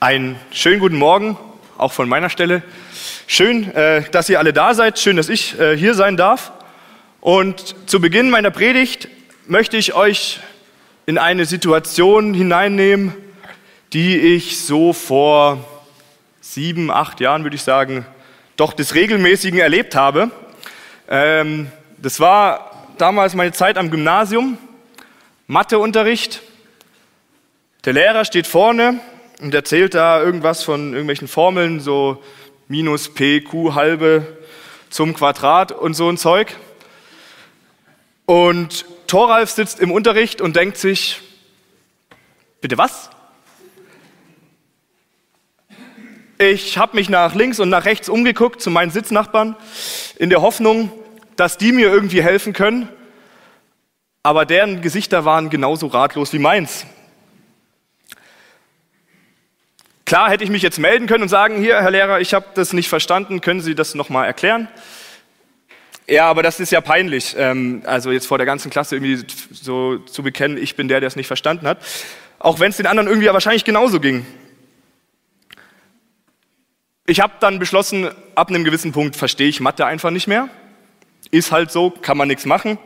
Einen schönen guten Morgen, auch von meiner Stelle. Schön, äh, dass ihr alle da seid. Schön, dass ich äh, hier sein darf. Und zu Beginn meiner Predigt möchte ich euch in eine Situation hineinnehmen, die ich so vor sieben, acht Jahren, würde ich sagen, doch des Regelmäßigen erlebt habe. Ähm, das war damals meine Zeit am Gymnasium, Matheunterricht. Der Lehrer steht vorne und erzählt da irgendwas von irgendwelchen Formeln, so minus p q halbe zum Quadrat und so ein Zeug. Und Thoralf sitzt im Unterricht und denkt sich, bitte was? Ich habe mich nach links und nach rechts umgeguckt zu meinen Sitznachbarn in der Hoffnung, dass die mir irgendwie helfen können. Aber deren Gesichter waren genauso ratlos wie meins. Klar hätte ich mich jetzt melden können und sagen, hier, Herr Lehrer, ich habe das nicht verstanden, können Sie das nochmal erklären? Ja, aber das ist ja peinlich, ähm, also jetzt vor der ganzen Klasse irgendwie so zu bekennen, ich bin der, der es nicht verstanden hat. Auch wenn es den anderen irgendwie ja wahrscheinlich genauso ging. Ich habe dann beschlossen, ab einem gewissen Punkt verstehe ich Mathe einfach nicht mehr. Ist halt so, kann man nichts machen.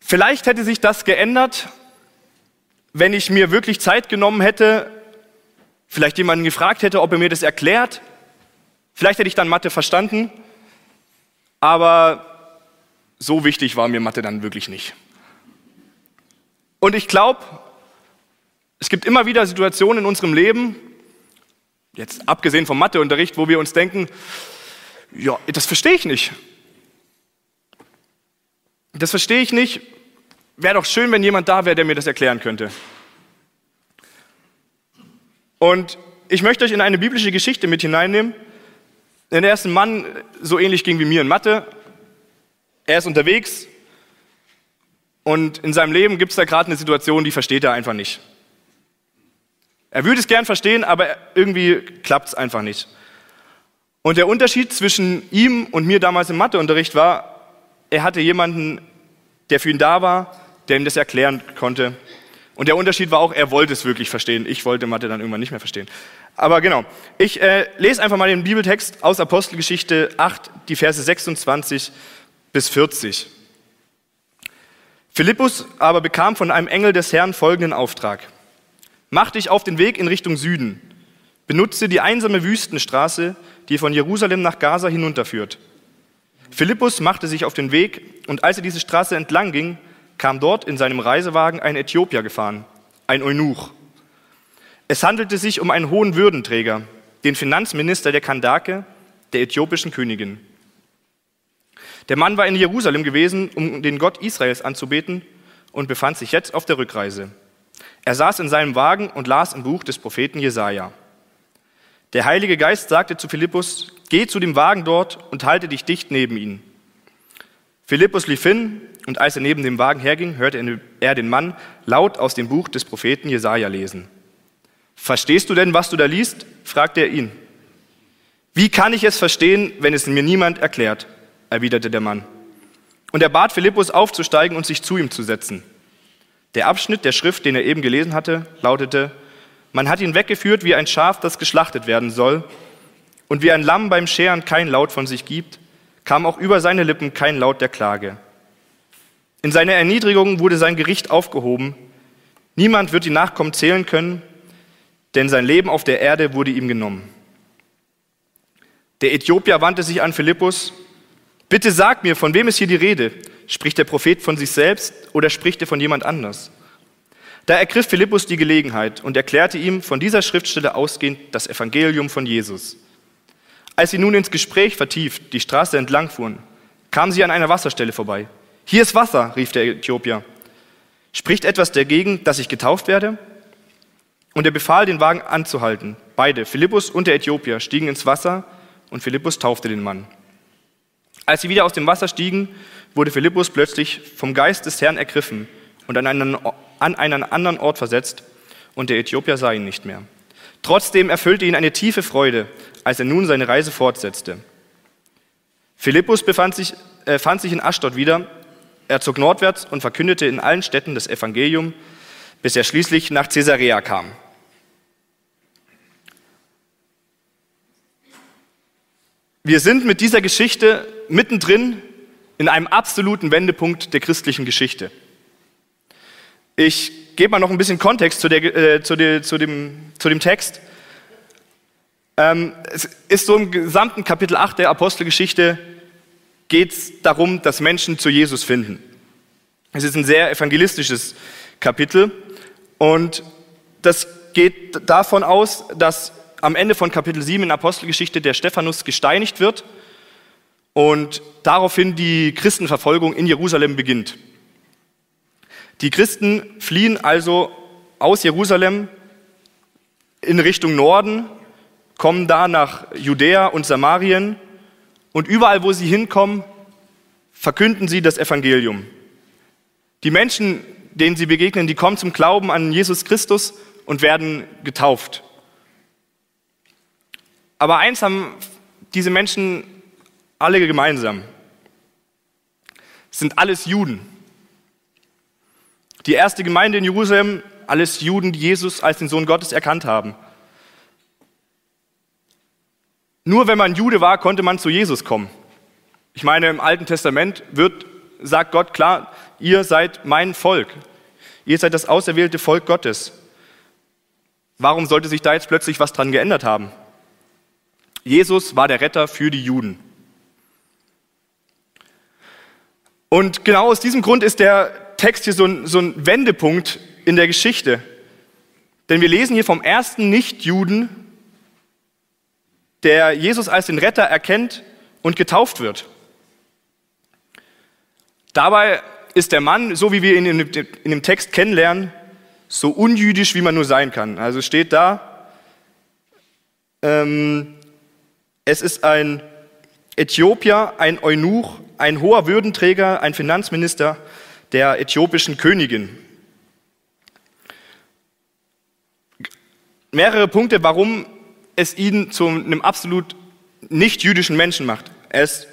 Vielleicht hätte sich das geändert, wenn ich mir wirklich Zeit genommen hätte, vielleicht jemanden gefragt hätte, ob er mir das erklärt. Vielleicht hätte ich dann Mathe verstanden, aber so wichtig war mir Mathe dann wirklich nicht. Und ich glaube, es gibt immer wieder Situationen in unserem Leben, jetzt abgesehen vom Matheunterricht, wo wir uns denken, ja, das verstehe ich nicht. Das verstehe ich nicht. Wäre doch schön, wenn jemand da wäre, der mir das erklären könnte. Und ich möchte euch in eine biblische Geschichte mit hineinnehmen. Denn der erste Mann so ähnlich ging wie mir in Mathe. Er ist unterwegs und in seinem Leben gibt es da gerade eine Situation, die versteht er einfach nicht. Er würde es gern verstehen, aber irgendwie klappt es einfach nicht. Und der Unterschied zwischen ihm und mir damals im Matheunterricht war, er hatte jemanden, der für ihn da war, der ihm das erklären konnte. Und der Unterschied war auch, er wollte es wirklich verstehen. Ich wollte Mathe dann irgendwann nicht mehr verstehen. Aber genau, ich äh, lese einfach mal den Bibeltext aus Apostelgeschichte 8, die Verse 26 bis 40. Philippus aber bekam von einem Engel des Herrn folgenden Auftrag. Mach dich auf den Weg in Richtung Süden. Benutze die einsame Wüstenstraße, die von Jerusalem nach Gaza hinunterführt. Philippus machte sich auf den Weg und als er diese Straße entlang ging, kam dort in seinem Reisewagen ein Äthiopier gefahren, ein Eunuch. Es handelte sich um einen hohen Würdenträger, den Finanzminister der Kandake, der äthiopischen Königin. Der Mann war in Jerusalem gewesen, um den Gott Israels anzubeten und befand sich jetzt auf der Rückreise. Er saß in seinem Wagen und las im Buch des Propheten Jesaja. Der Heilige Geist sagte zu Philippus: Geh zu dem Wagen dort und halte dich dicht neben ihn. Philippus lief hin und als er neben dem Wagen herging, hörte er den Mann laut aus dem Buch des Propheten Jesaja lesen. Verstehst du denn, was du da liest? fragte er ihn. Wie kann ich es verstehen, wenn es mir niemand erklärt? erwiderte der Mann. Und er bat Philippus aufzusteigen und sich zu ihm zu setzen. Der Abschnitt der Schrift, den er eben gelesen hatte, lautete, man hat ihn weggeführt wie ein Schaf, das geschlachtet werden soll, und wie ein Lamm beim Scheren kein Laut von sich gibt, kam auch über seine Lippen kein Laut der Klage. In seiner Erniedrigung wurde sein Gericht aufgehoben. Niemand wird die Nachkommen zählen können, denn sein Leben auf der Erde wurde ihm genommen. Der Äthiopier wandte sich an Philippus. Bitte sag mir, von wem ist hier die Rede? Spricht der Prophet von sich selbst oder spricht er von jemand anders? Da ergriff Philippus die Gelegenheit und erklärte ihm von dieser Schriftstelle ausgehend das Evangelium von Jesus. Als sie nun ins Gespräch vertieft die Straße entlang fuhren, kamen sie an einer Wasserstelle vorbei. Hier ist Wasser, rief der Äthiopier. Spricht etwas dagegen, dass ich getauft werde? Und er befahl, den Wagen anzuhalten. Beide, Philippus und der Äthiopier, stiegen ins Wasser und Philippus taufte den Mann. Als sie wieder aus dem Wasser stiegen, wurde Philippus plötzlich vom Geist des Herrn ergriffen und an einen, an einen anderen Ort versetzt, und der Äthiopier sah ihn nicht mehr. Trotzdem erfüllte ihn eine tiefe Freude, als er nun seine Reise fortsetzte. Philippus befand sich, äh, fand sich in Aschdod wieder. Er zog nordwärts und verkündete in allen Städten das Evangelium, bis er schließlich nach Caesarea kam. Wir sind mit dieser Geschichte mittendrin in einem absoluten Wendepunkt der christlichen Geschichte. Ich gebe mal noch ein bisschen Kontext zu, der, äh, zu, der, zu, dem, zu dem Text. Ähm, es ist so im gesamten Kapitel 8 der Apostelgeschichte geht es darum, dass Menschen zu Jesus finden. Es ist ein sehr evangelistisches Kapitel und das geht davon aus, dass am Ende von Kapitel 7 in Apostelgeschichte der Stephanus gesteinigt wird und daraufhin die Christenverfolgung in Jerusalem beginnt. Die Christen fliehen also aus Jerusalem in Richtung Norden, kommen da nach Judäa und Samarien und überall, wo sie hinkommen, verkünden sie das Evangelium. Die Menschen, denen sie begegnen, die kommen zum Glauben an Jesus Christus und werden getauft. Aber eins haben diese Menschen alle gemeinsam. Es sind alles Juden. Die erste Gemeinde in Jerusalem, alles Juden, die Jesus als den Sohn Gottes erkannt haben. Nur wenn man Jude war, konnte man zu Jesus kommen. Ich meine, im Alten Testament wird, sagt Gott klar, ihr seid mein Volk. Ihr seid das auserwählte Volk Gottes. Warum sollte sich da jetzt plötzlich was dran geändert haben? Jesus war der Retter für die Juden. Und genau aus diesem Grund ist der Text hier so ein, so ein Wendepunkt in der Geschichte. Denn wir lesen hier vom ersten Nichtjuden, der Jesus als den Retter erkennt und getauft wird. Dabei ist der Mann, so wie wir ihn in dem Text kennenlernen, so unjüdisch, wie man nur sein kann. Also steht da, ähm, es ist ein Äthiopier, ein Eunuch, ein hoher Würdenträger, ein Finanzminister der äthiopischen Königin. Mehrere Punkte, warum es ihn zu einem absolut nicht jüdischen Menschen macht. Er ist,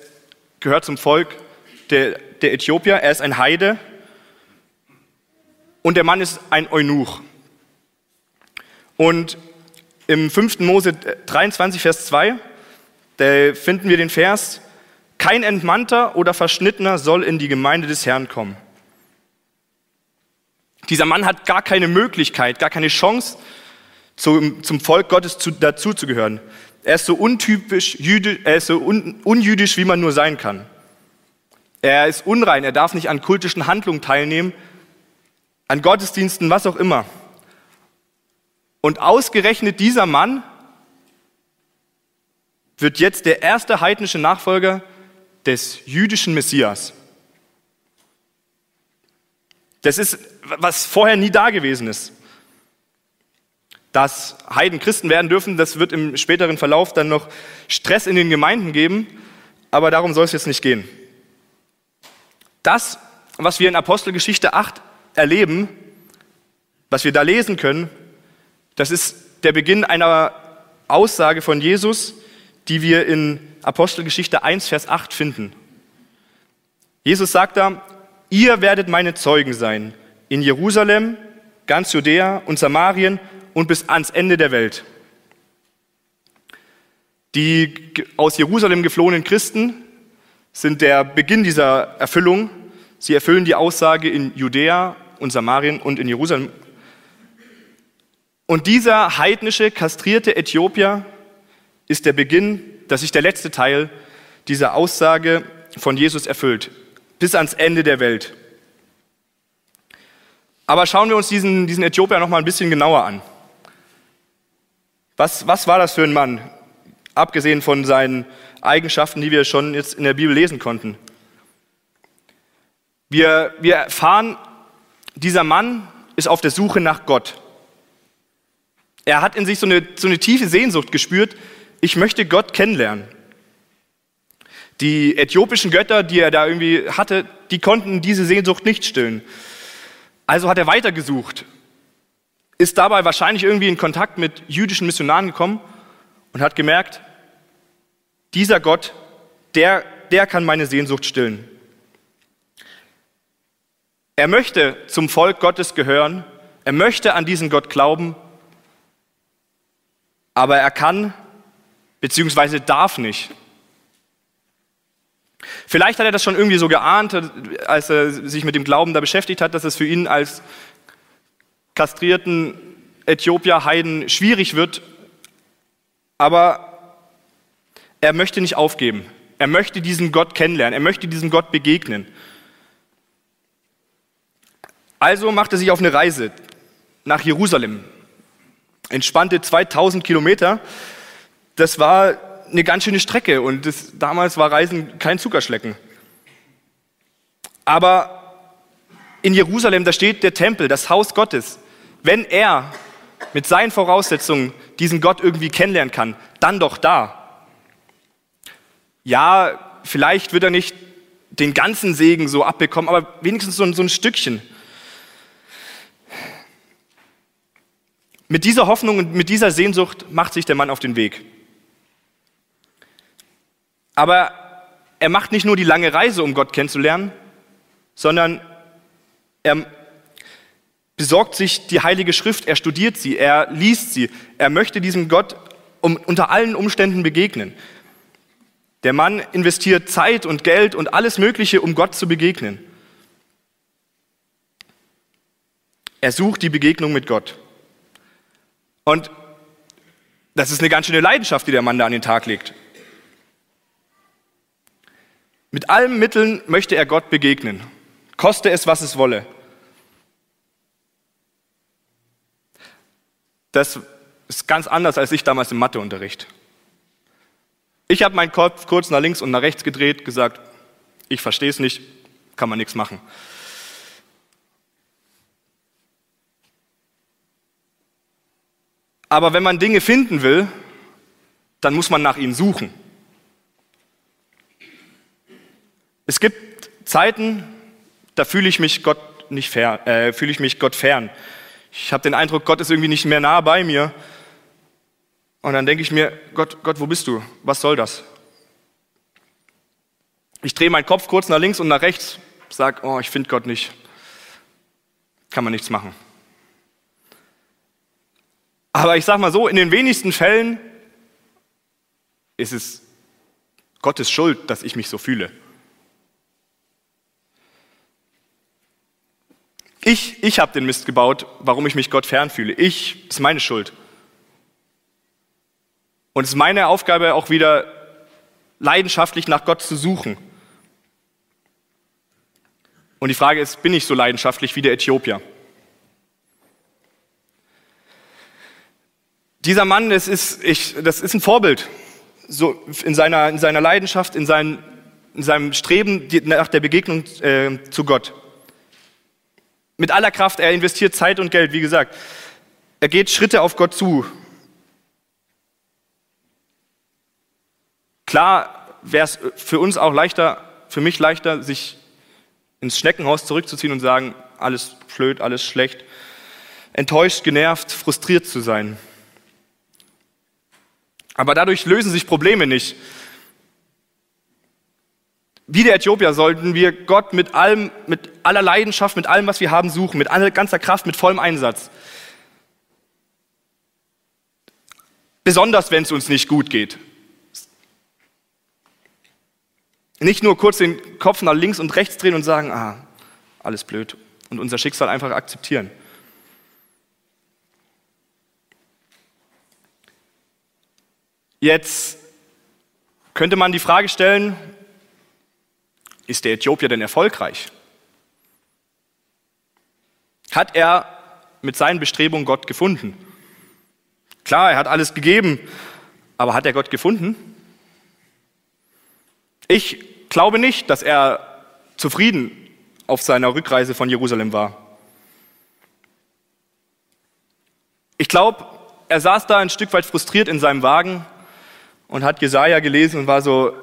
gehört zum Volk der, der Äthiopier, er ist ein Heide und der Mann ist ein Eunuch. Und im 5. Mose 23, Vers 2, da finden wir den Vers, kein Entmannter oder Verschnittener soll in die Gemeinde des Herrn kommen. Dieser Mann hat gar keine Möglichkeit, gar keine Chance, zum, zum Volk Gottes zu, dazuzugehören. Er ist so untypisch jüdisch, er ist so un, unjüdisch, wie man nur sein kann. Er ist unrein, er darf nicht an kultischen Handlungen teilnehmen, an Gottesdiensten, was auch immer. Und ausgerechnet dieser Mann wird jetzt der erste heidnische Nachfolger des jüdischen Messias. Das ist, was vorher nie da gewesen ist. Dass Heiden Christen werden dürfen, das wird im späteren Verlauf dann noch Stress in den Gemeinden geben, aber darum soll es jetzt nicht gehen. Das, was wir in Apostelgeschichte 8 erleben, was wir da lesen können, das ist der Beginn einer Aussage von Jesus, die wir in Apostelgeschichte 1, Vers 8 finden. Jesus sagt da, ihr werdet meine Zeugen sein in Jerusalem, ganz Judäa und Samarien und bis ans Ende der Welt. Die aus Jerusalem geflohenen Christen sind der Beginn dieser Erfüllung. Sie erfüllen die Aussage in Judäa und Samarien und in Jerusalem. Und dieser heidnische, kastrierte Äthiopier ist der Beginn, dass sich der letzte Teil dieser Aussage von Jesus erfüllt bis ans Ende der Welt. Aber schauen wir uns diesen, diesen Äthiopier noch mal ein bisschen genauer an. Was, was war das für ein Mann, abgesehen von seinen Eigenschaften, die wir schon jetzt in der Bibel lesen konnten? Wir, wir erfahren, dieser Mann ist auf der Suche nach Gott. Er hat in sich so eine, so eine tiefe Sehnsucht gespürt, ich möchte Gott kennenlernen. Die äthiopischen Götter, die er da irgendwie hatte, die konnten diese Sehnsucht nicht stillen. Also hat er weitergesucht, ist dabei wahrscheinlich irgendwie in Kontakt mit jüdischen Missionaren gekommen und hat gemerkt, dieser Gott, der, der kann meine Sehnsucht stillen. Er möchte zum Volk Gottes gehören, er möchte an diesen Gott glauben, aber er kann bzw. darf nicht. Vielleicht hat er das schon irgendwie so geahnt, als er sich mit dem Glauben da beschäftigt hat, dass es für ihn als kastrierten Äthiopier Heiden schwierig wird, aber er möchte nicht aufgeben. Er möchte diesen Gott kennenlernen, er möchte diesem Gott begegnen. Also macht er sich auf eine Reise nach Jerusalem. Entspannte 2000 Kilometer. Das war eine ganz schöne Strecke und das, damals war Reisen kein Zuckerschlecken. Aber in Jerusalem, da steht der Tempel, das Haus Gottes. Wenn er mit seinen Voraussetzungen diesen Gott irgendwie kennenlernen kann, dann doch da. Ja, vielleicht wird er nicht den ganzen Segen so abbekommen, aber wenigstens so, so ein Stückchen. Mit dieser Hoffnung und mit dieser Sehnsucht macht sich der Mann auf den Weg. Aber er macht nicht nur die lange Reise, um Gott kennenzulernen, sondern er besorgt sich die Heilige Schrift, er studiert sie, er liest sie, er möchte diesem Gott um, unter allen Umständen begegnen. Der Mann investiert Zeit und Geld und alles Mögliche, um Gott zu begegnen. Er sucht die Begegnung mit Gott. Und das ist eine ganz schöne Leidenschaft, die der Mann da an den Tag legt. Mit allen Mitteln möchte er Gott begegnen, koste es, was es wolle. Das ist ganz anders als ich damals im Matheunterricht. Ich habe meinen Kopf kurz nach links und nach rechts gedreht, gesagt, ich verstehe es nicht, kann man nichts machen. Aber wenn man Dinge finden will, dann muss man nach ihnen suchen. Es gibt Zeiten, da fühle ich mich Gott nicht fern, äh, fühle ich mich Gott fern. Ich habe den Eindruck, Gott ist irgendwie nicht mehr nah bei mir. Und dann denke ich mir, Gott, Gott, wo bist du? Was soll das? Ich drehe meinen Kopf kurz nach links und nach rechts, sage, oh, ich finde Gott nicht. Kann man nichts machen. Aber ich sage mal so, in den wenigsten Fällen ist es Gottes Schuld, dass ich mich so fühle. Ich, ich habe den Mist gebaut, warum ich mich Gott fern fühle. Ich, ist meine Schuld. Und es ist meine Aufgabe auch wieder leidenschaftlich nach Gott zu suchen. Und die Frage ist, bin ich so leidenschaftlich wie der Äthiopier? Dieser Mann, das ist, ich, das ist ein Vorbild so in, seiner, in seiner Leidenschaft, in, sein, in seinem Streben nach der Begegnung äh, zu Gott. Mit aller Kraft, er investiert Zeit und Geld, wie gesagt. Er geht Schritte auf Gott zu. Klar wäre es für uns auch leichter, für mich leichter, sich ins Schneckenhaus zurückzuziehen und sagen, alles blöd, alles schlecht, enttäuscht, genervt, frustriert zu sein. Aber dadurch lösen sich Probleme nicht. Wie der Äthiopier sollten wir Gott mit allem, mit aller Leidenschaft, mit allem, was wir haben, suchen, mit ganzer Kraft, mit vollem Einsatz. Besonders wenn es uns nicht gut geht. Nicht nur kurz den Kopf nach links und rechts drehen und sagen, ah, alles blöd und unser Schicksal einfach akzeptieren. Jetzt könnte man die Frage stellen, ist der Äthiopier denn erfolgreich? Hat er mit seinen Bestrebungen Gott gefunden? Klar, er hat alles gegeben, aber hat er Gott gefunden? Ich glaube nicht, dass er zufrieden auf seiner Rückreise von Jerusalem war. Ich glaube, er saß da ein Stück weit frustriert in seinem Wagen und hat Jesaja gelesen und war so,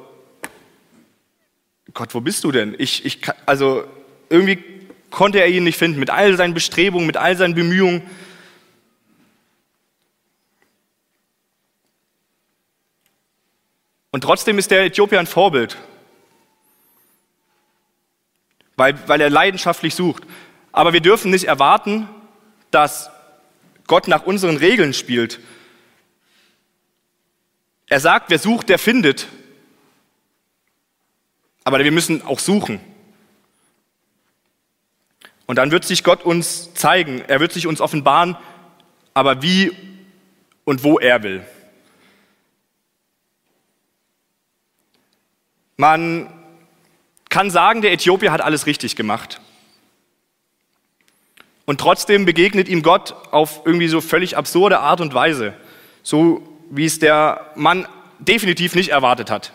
Gott, wo bist du denn? Ich, ich, also irgendwie konnte er ihn nicht finden, mit all seinen Bestrebungen, mit all seinen Bemühungen. Und trotzdem ist der Äthiopier ein Vorbild, weil, weil er leidenschaftlich sucht. Aber wir dürfen nicht erwarten, dass Gott nach unseren Regeln spielt. Er sagt, wer sucht, der findet. Aber wir müssen auch suchen. Und dann wird sich Gott uns zeigen, er wird sich uns offenbaren, aber wie und wo er will. Man kann sagen, der Äthiopier hat alles richtig gemacht. Und trotzdem begegnet ihm Gott auf irgendwie so völlig absurde Art und Weise, so wie es der Mann definitiv nicht erwartet hat.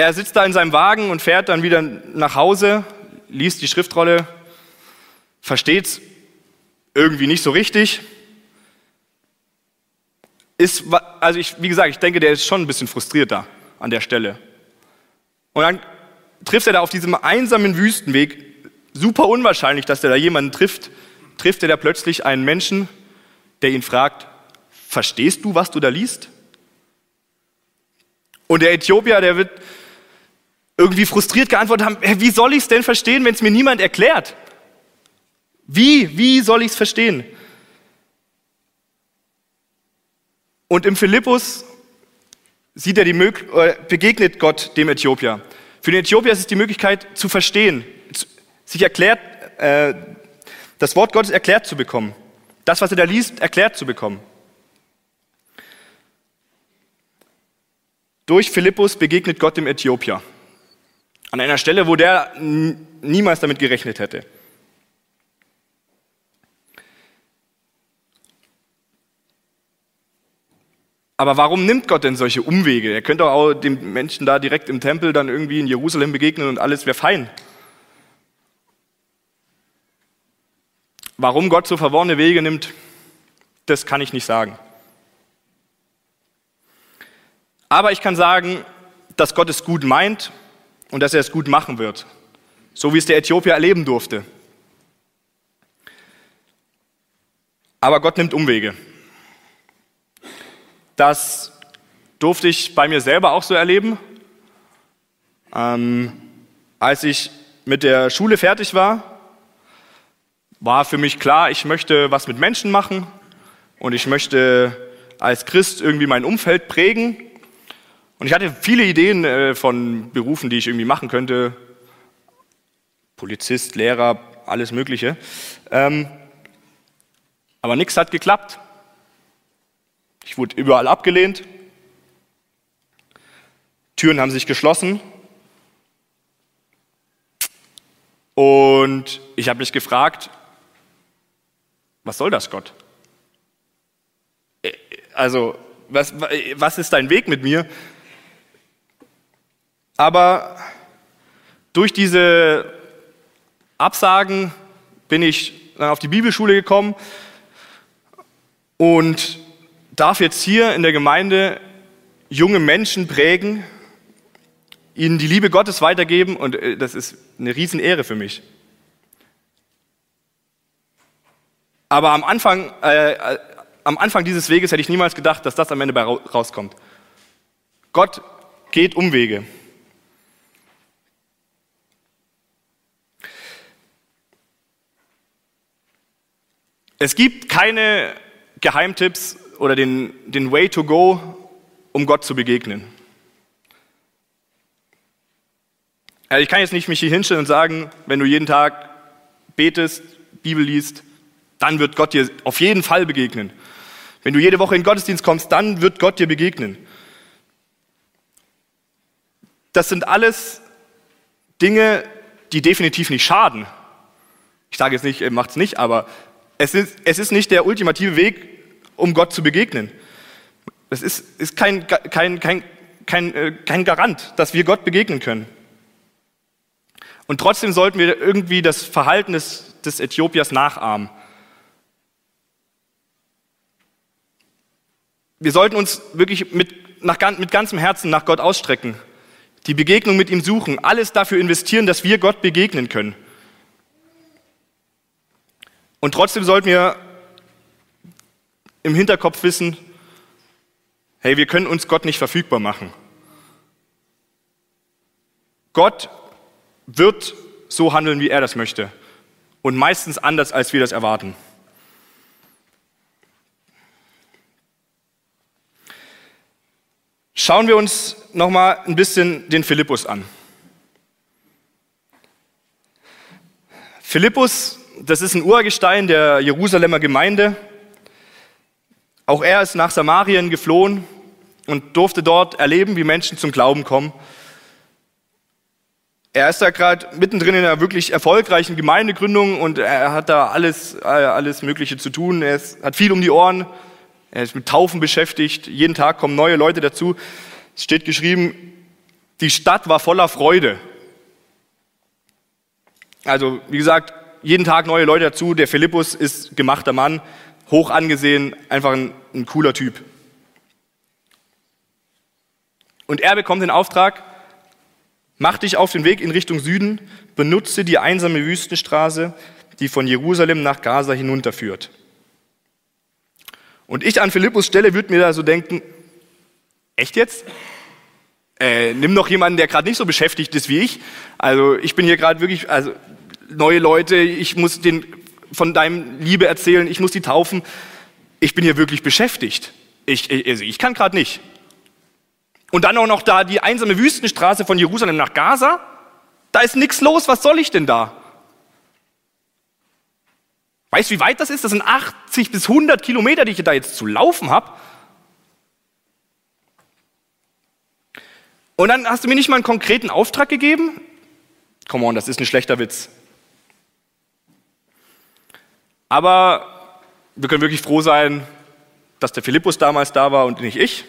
Er sitzt da in seinem Wagen und fährt dann wieder nach Hause, liest die Schriftrolle, versteht es irgendwie nicht so richtig. Ist, also ich, wie gesagt, ich denke, der ist schon ein bisschen frustriert da an der Stelle. Und dann trifft er da auf diesem einsamen Wüstenweg, super unwahrscheinlich, dass er da jemanden trifft, trifft er da plötzlich einen Menschen, der ihn fragt, verstehst du, was du da liest? Und der Äthiopier, der wird irgendwie frustriert geantwortet haben, wie soll ich es denn verstehen, wenn es mir niemand erklärt? Wie, wie soll ich es verstehen? Und im Philippus sieht er die äh, begegnet Gott dem Äthiopier. Für den Äthiopier ist es die Möglichkeit zu verstehen, sich erklärt, äh, das Wort Gottes erklärt zu bekommen. Das, was er da liest, erklärt zu bekommen. Durch Philippus begegnet Gott dem Äthiopier. An einer Stelle, wo der niemals damit gerechnet hätte. Aber warum nimmt Gott denn solche Umwege? Er könnte auch den Menschen da direkt im Tempel dann irgendwie in Jerusalem begegnen und alles wäre fein. Warum Gott so verworrene Wege nimmt, das kann ich nicht sagen. Aber ich kann sagen, dass Gott es gut meint und dass er es gut machen wird, so wie es der Äthiopier erleben durfte. Aber Gott nimmt Umwege. Das durfte ich bei mir selber auch so erleben. Ähm, als ich mit der Schule fertig war, war für mich klar, ich möchte was mit Menschen machen und ich möchte als Christ irgendwie mein Umfeld prägen. Und ich hatte viele Ideen äh, von Berufen, die ich irgendwie machen könnte. Polizist, Lehrer, alles Mögliche. Ähm, aber nichts hat geklappt. Ich wurde überall abgelehnt. Türen haben sich geschlossen. Und ich habe mich gefragt, was soll das, Gott? Äh, also, was, was ist dein Weg mit mir? Aber durch diese Absagen bin ich dann auf die Bibelschule gekommen und darf jetzt hier in der Gemeinde junge Menschen prägen, ihnen die Liebe Gottes weitergeben und äh, das ist eine Riesenehre für mich. Aber am Anfang, äh, äh, am Anfang dieses Weges hätte ich niemals gedacht, dass das am Ende rauskommt. Gott geht Umwege. Es gibt keine Geheimtipps oder den, den Way to go, um Gott zu begegnen. Also ich kann jetzt nicht mich hier hinstellen und sagen, wenn du jeden Tag betest, Bibel liest, dann wird Gott dir auf jeden Fall begegnen. Wenn du jede Woche in den Gottesdienst kommst, dann wird Gott dir begegnen. Das sind alles Dinge, die definitiv nicht schaden. Ich sage jetzt nicht, macht es nicht, aber es ist, es ist nicht der ultimative Weg, um Gott zu begegnen. Es ist, ist kein, kein, kein, kein, äh, kein Garant, dass wir Gott begegnen können. Und trotzdem sollten wir irgendwie das Verhalten des, des Äthiopiers nachahmen. Wir sollten uns wirklich mit, nach, mit ganzem Herzen nach Gott ausstrecken, die Begegnung mit ihm suchen, alles dafür investieren, dass wir Gott begegnen können. Und trotzdem sollten wir im Hinterkopf wissen, hey, wir können uns Gott nicht verfügbar machen. Gott wird so handeln, wie er das möchte. Und meistens anders, als wir das erwarten. Schauen wir uns noch mal ein bisschen den Philippus an. Philippus, das ist ein Urgestein der Jerusalemer Gemeinde. Auch er ist nach Samarien geflohen und durfte dort erleben, wie Menschen zum Glauben kommen. Er ist da gerade mittendrin in einer wirklich erfolgreichen Gemeindegründung und er hat da alles, äh, alles Mögliche zu tun. Er ist, hat viel um die Ohren. Er ist mit Taufen beschäftigt. Jeden Tag kommen neue Leute dazu. Es steht geschrieben, die Stadt war voller Freude. Also, wie gesagt, jeden Tag neue Leute dazu. Der Philippus ist gemachter Mann, hoch angesehen, einfach ein, ein cooler Typ. Und er bekommt den Auftrag, Mach dich auf den Weg in Richtung Süden, benutze die einsame Wüstenstraße, die von Jerusalem nach Gaza hinunterführt. Und ich an Philippus Stelle würde mir da so denken, echt jetzt? Äh, nimm doch jemanden, der gerade nicht so beschäftigt ist wie ich. Also ich bin hier gerade wirklich, also neue Leute, ich muss den von deinem Liebe erzählen, ich muss die taufen. Ich bin hier wirklich beschäftigt. Ich, also ich kann gerade nicht. Und dann auch noch da die einsame Wüstenstraße von Jerusalem nach Gaza. Da ist nichts los, was soll ich denn da? Weißt du, wie weit das ist? Das sind 80 bis 100 Kilometer, die ich da jetzt zu laufen habe. Und dann hast du mir nicht mal einen konkreten Auftrag gegeben? Come on, das ist ein schlechter Witz. Aber wir können wirklich froh sein, dass der Philippus damals da war und nicht ich.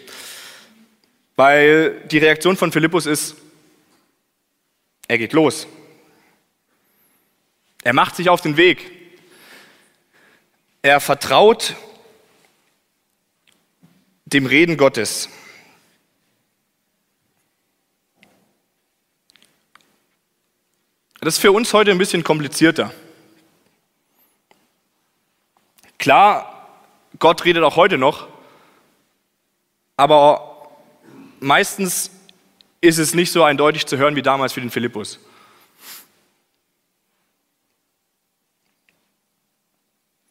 Weil die Reaktion von Philippus ist, er geht los. Er macht sich auf den Weg. Er vertraut dem Reden Gottes. Das ist für uns heute ein bisschen komplizierter. Klar, Gott redet auch heute noch, aber meistens ist es nicht so eindeutig zu hören wie damals für den Philippus.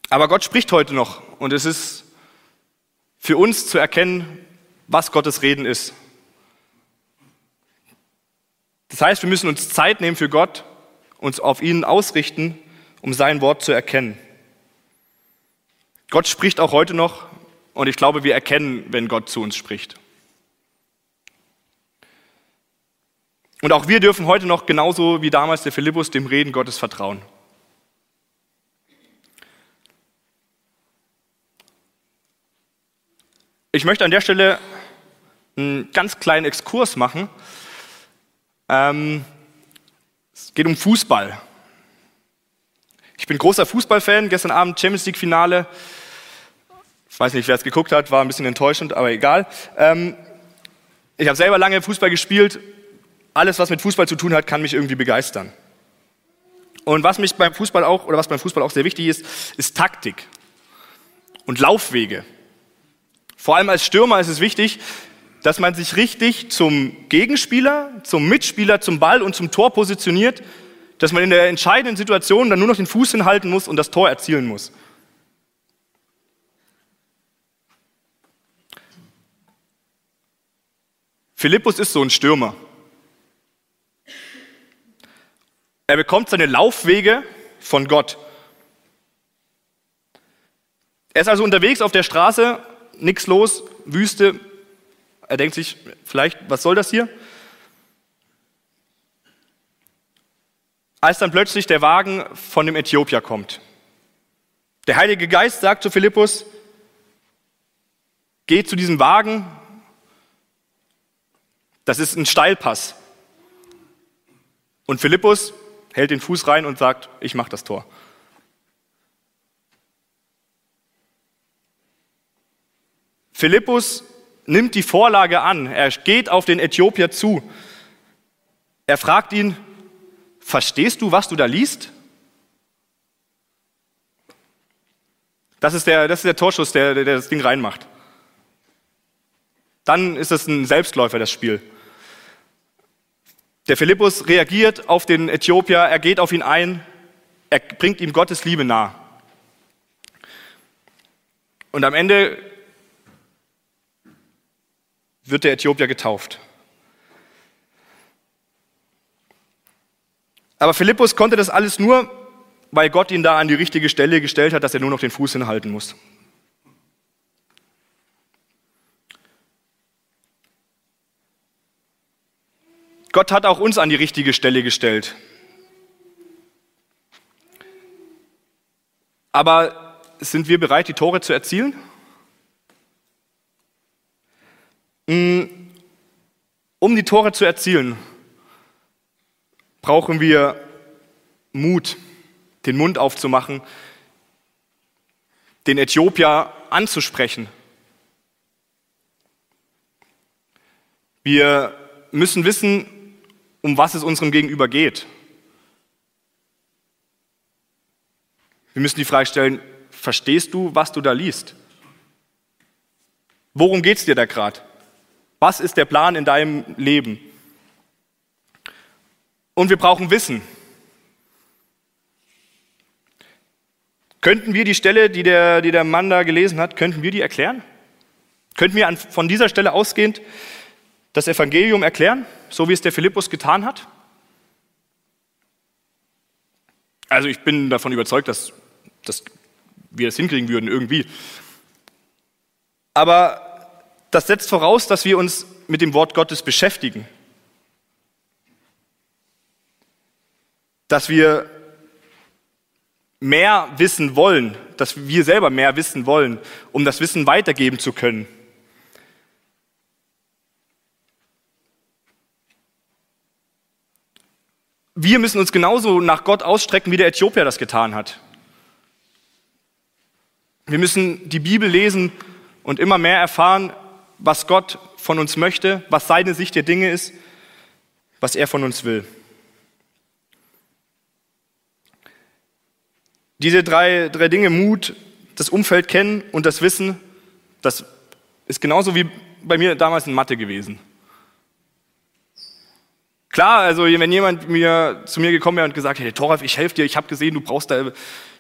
Aber Gott spricht heute noch und es ist für uns zu erkennen, was Gottes Reden ist. Das heißt, wir müssen uns Zeit nehmen für Gott, uns auf ihn ausrichten, um sein Wort zu erkennen. Gott spricht auch heute noch und ich glaube, wir erkennen, wenn Gott zu uns spricht. Und auch wir dürfen heute noch genauso wie damals der Philippus dem Reden Gottes vertrauen. Ich möchte an der Stelle einen ganz kleinen Exkurs machen. Ähm, es geht um Fußball. Ich bin großer Fußballfan. Gestern Abend Champions League Finale. Ich weiß nicht, wer es geguckt hat, war ein bisschen enttäuschend, aber egal. Ähm, ich habe selber lange Fußball gespielt alles, was mit Fußball zu tun hat, kann mich irgendwie begeistern. Und was mich beim Fußball auch, oder was beim Fußball auch sehr wichtig ist, ist Taktik und Laufwege. Vor allem als Stürmer ist es wichtig, dass man sich richtig zum Gegenspieler, zum Mitspieler, zum Ball und zum Tor positioniert, dass man in der entscheidenden Situation dann nur noch den Fuß hinhalten muss und das Tor erzielen muss. Philippus ist so ein Stürmer. Er bekommt seine Laufwege von Gott. Er ist also unterwegs auf der Straße, nichts los, Wüste. Er denkt sich, vielleicht, was soll das hier? Als dann plötzlich der Wagen von dem Äthiopier kommt. Der Heilige Geist sagt zu Philippus, geh zu diesem Wagen, das ist ein Steilpass. Und Philippus hält den Fuß rein und sagt, ich mache das Tor. Philippus nimmt die Vorlage an, er geht auf den Äthiopier zu. Er fragt ihn, verstehst du, was du da liest? Das ist der, das ist der Torschuss, der, der das Ding reinmacht. Dann ist es ein Selbstläufer, das Spiel. Der Philippus reagiert auf den Äthiopier, er geht auf ihn ein, er bringt ihm Gottes Liebe nah. Und am Ende wird der Äthiopier getauft. Aber Philippus konnte das alles nur, weil Gott ihn da an die richtige Stelle gestellt hat, dass er nur noch den Fuß hinhalten muss. Gott hat auch uns an die richtige Stelle gestellt. Aber sind wir bereit, die Tore zu erzielen? Mm, um die Tore zu erzielen, brauchen wir Mut, den Mund aufzumachen, den Äthiopier anzusprechen. Wir müssen wissen, um was es unserem Gegenüber geht. Wir müssen die Frage stellen, verstehst du, was du da liest? Worum geht es dir da gerade? Was ist der Plan in deinem Leben? Und wir brauchen Wissen. Könnten wir die Stelle, die der, die der Mann da gelesen hat, könnten wir die erklären? Könnten wir von dieser Stelle ausgehend das Evangelium erklären, so wie es der Philippus getan hat? Also ich bin davon überzeugt, dass, dass wir das hinkriegen würden irgendwie. Aber das setzt voraus, dass wir uns mit dem Wort Gottes beschäftigen. Dass wir mehr wissen wollen, dass wir selber mehr wissen wollen, um das Wissen weitergeben zu können. Wir müssen uns genauso nach Gott ausstrecken, wie der Äthiopier das getan hat. Wir müssen die Bibel lesen und immer mehr erfahren, was Gott von uns möchte, was seine Sicht der Dinge ist, was er von uns will. Diese drei, drei Dinge, Mut, das Umfeld kennen und das Wissen, das ist genauso wie bei mir damals in Mathe gewesen. Klar, also wenn jemand mir, zu mir gekommen wäre und gesagt hätte, hey, Toraf, ich helfe dir, ich habe gesehen, du brauchst da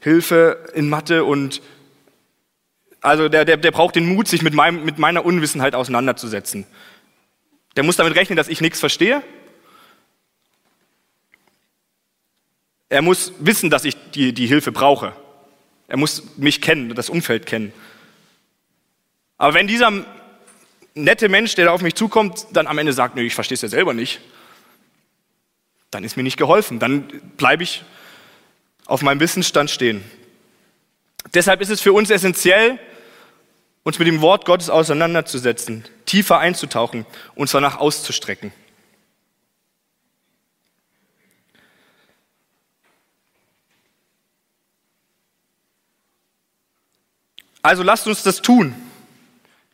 Hilfe in Mathe und also der, der, der braucht den Mut, sich mit, meinem, mit meiner Unwissenheit auseinanderzusetzen. Der muss damit rechnen, dass ich nichts verstehe. Er muss wissen, dass ich die, die Hilfe brauche. Er muss mich kennen, das Umfeld kennen. Aber wenn dieser nette Mensch, der da auf mich zukommt, dann am Ende sagt, nee, ich verstehe es ja selber nicht, dann ist mir nicht geholfen. Dann bleibe ich auf meinem Wissensstand stehen. Deshalb ist es für uns essentiell, uns mit dem Wort Gottes auseinanderzusetzen, tiefer einzutauchen, uns danach auszustrecken. Also lasst uns das tun,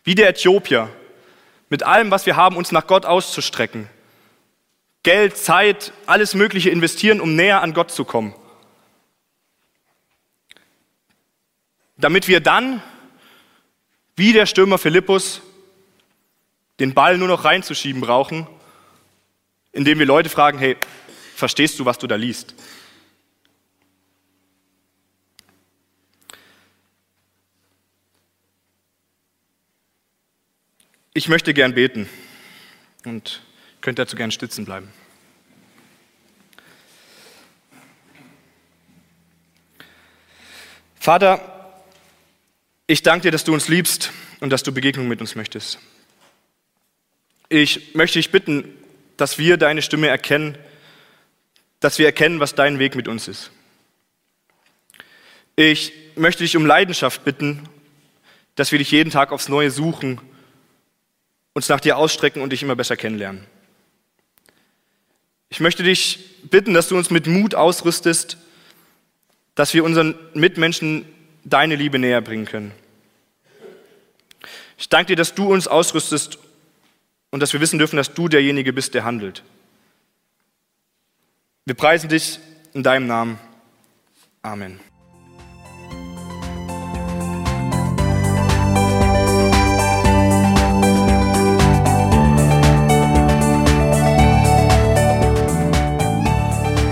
wie der Äthiopier, mit allem, was wir haben, uns nach Gott auszustrecken, Geld, Zeit, alles Mögliche investieren, um näher an Gott zu kommen. Damit wir dann, wie der Stürmer Philippus, den Ball nur noch reinzuschieben brauchen, indem wir Leute fragen, hey, verstehst du, was du da liest? Ich möchte gern beten und Könnt dazu gern stützen bleiben. Vater, ich danke dir, dass du uns liebst und dass du Begegnung mit uns möchtest. Ich möchte dich bitten, dass wir deine Stimme erkennen, dass wir erkennen, was dein Weg mit uns ist. Ich möchte dich um Leidenschaft bitten, dass wir dich jeden Tag aufs Neue suchen, uns nach dir ausstrecken und dich immer besser kennenlernen. Ich möchte dich bitten, dass du uns mit Mut ausrüstest, dass wir unseren Mitmenschen deine Liebe näher bringen können. Ich danke dir, dass du uns ausrüstest und dass wir wissen dürfen, dass du derjenige bist, der handelt. Wir preisen dich in deinem Namen. Amen.